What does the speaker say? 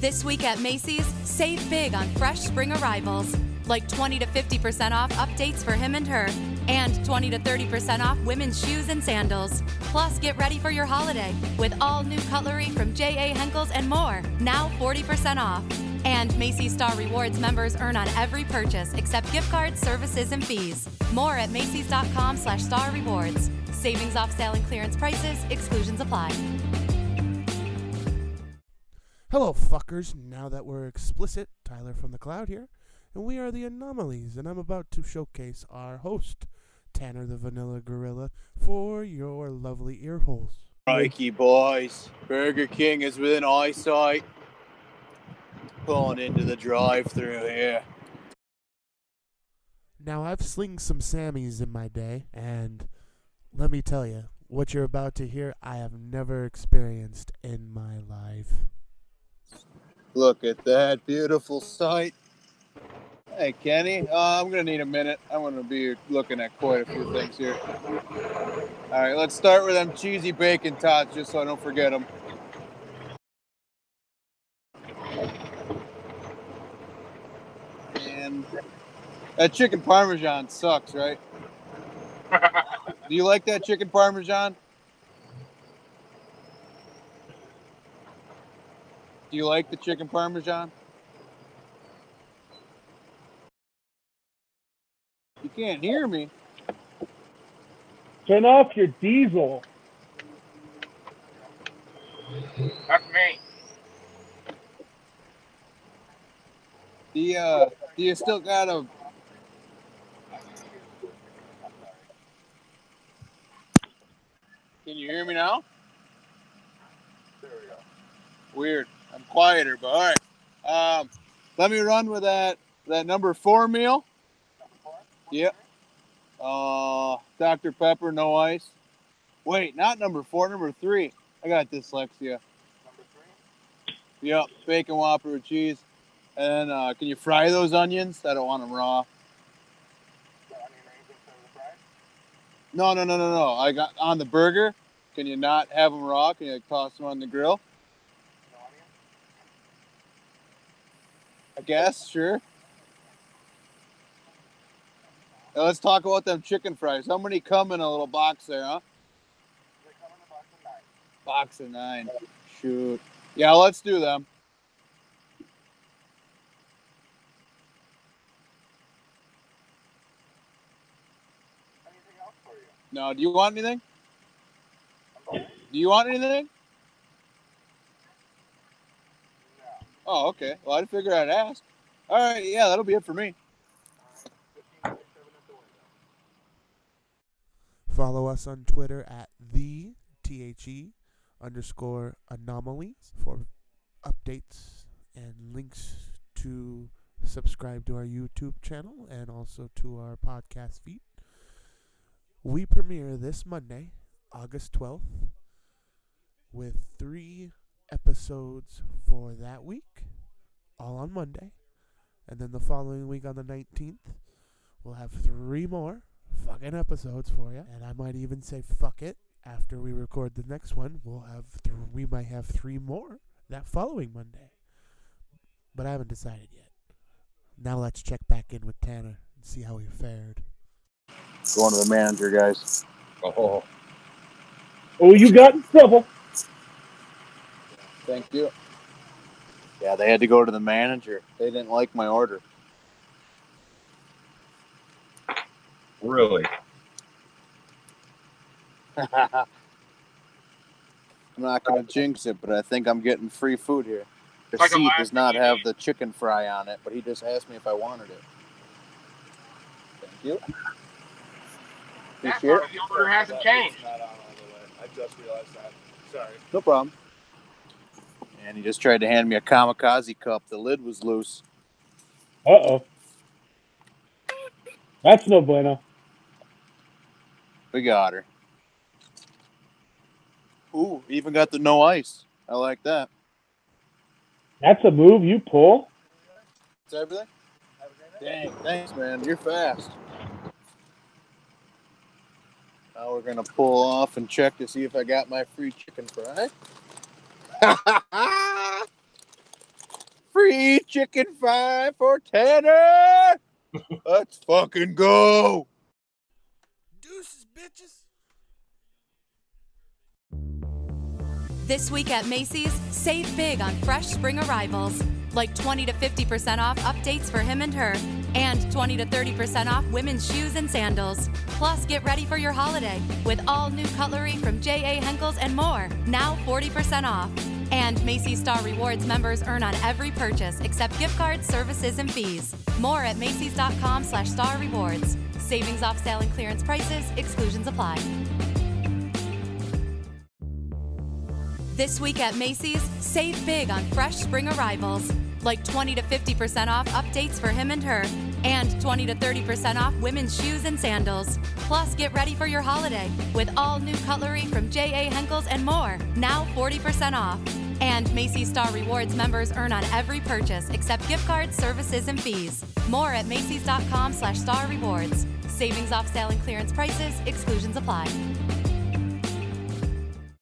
This week at Macy's, save big on fresh spring arrivals, like 20 to 50% off updates for him and her, and 20 to 30% off women's shoes and sandals. Plus, get ready for your holiday with all new cutlery from J.A. Henckels and more, now 40% off. And Macy's Star Rewards members earn on every purchase except gift cards, services, and fees. More at Macy's.com slash star rewards. Savings off sale and clearance prices, exclusions apply. Hello, fuckers. Now that we're explicit, Tyler from the Cloud here, and we are the Anomalies, and I'm about to showcase our host, Tanner the Vanilla Gorilla, for your lovely ear holes. Crikey, boys. Burger King is within eyesight. Pulling into the drive through here. Now, I've slinged some Sammys in my day, and let me tell you, what you're about to hear, I have never experienced in my life. Look at that beautiful sight. Hey, Kenny, uh, I'm going to need a minute. I'm going to be looking at quite a few things here. All right, let's start with them cheesy bacon tots just so I don't forget them. And that chicken parmesan sucks, right? Do you like that chicken parmesan? Do you like the chicken parmesan? You can't hear me. Turn off your diesel. That's me. Do you, uh, do you still got a? Can you hear me now? There we go. Weird. I'm quieter, but all right. Um, let me run with that that number four meal. Yep. Uh, Dr. Pepper, no ice. Wait, not number four, number three. I got dyslexia. Number three? Yep, bacon whopper with cheese. And uh, can you fry those onions? I don't want them raw. No, no, no, no, no. I got on the burger. Can you not have them raw? Can you toss them on the grill? I guess, sure. Now let's talk about them chicken fries. How many come in a little box there, huh? Box of nine. Shoot. Yeah, let's do them. No, do you want anything? Do you want anything? Oh, okay. Well, I figured I'd ask. All right, yeah, that'll be it for me. Follow us on Twitter at the THE underscore anomalies for updates and links to subscribe to our YouTube channel and also to our podcast feed. We premiere this Monday, August 12th, with three episodes for that week, all on Monday. And then the following week on the 19th, we'll have three more fucking episodes for you. And I might even say fuck it after we record the next one. We'll have th- we might have three more that following Monday. But I haven't decided yet. Now let's check back in with Tanner and see how he fared. Going to the manager, guys. Oh, Oh, you got in trouble. Thank you. Yeah, they had to go to the manager. They didn't like my order. really? I'm not going to jinx it, but I think I'm getting free food here. The Like seat does not have the chicken fry on it, but he just asked me if I wanted it. Thank you. That part of the order hasn't changed. I just realized that. Sorry. No problem. And he just tried to hand me a kamikaze cup. The lid was loose. Uh oh. That's no bueno. We got her. Ooh, even got the no ice. I like that. That's a move you pull. That's everything? Dang, thanks, man. You're fast. Now we're gonna pull off and check to see if I got my free chicken fry. chicken five for Tanner. Let's fucking go. Deuces, bitches. This week at Macy's, save big on fresh spring arrivals, like 20 to 50% off updates for him and her, and 20 to 30% off women's shoes and sandals. Plus, get ready for your holiday with all new cutlery from J.A. Henckels and more, now 40% off. And Macy's Star Rewards members earn on every purchase except gift cards, services, and fees. More at Macy's.com slash star rewards. Savings off sale and clearance prices, exclusions apply. This week at Macy's, save big on fresh spring arrivals, like 20 to 50% off updates for him and her, and 20 to 30% off women's shoes and sandals. Plus, get ready for your holiday with all new cutlery from J.A. Henckels and more, now 40% off. And Macy's Star Rewards members earn on every purchase except gift cards, services, and fees. More at Macy's.com slash star rewards. Savings off sale and clearance prices, exclusions apply.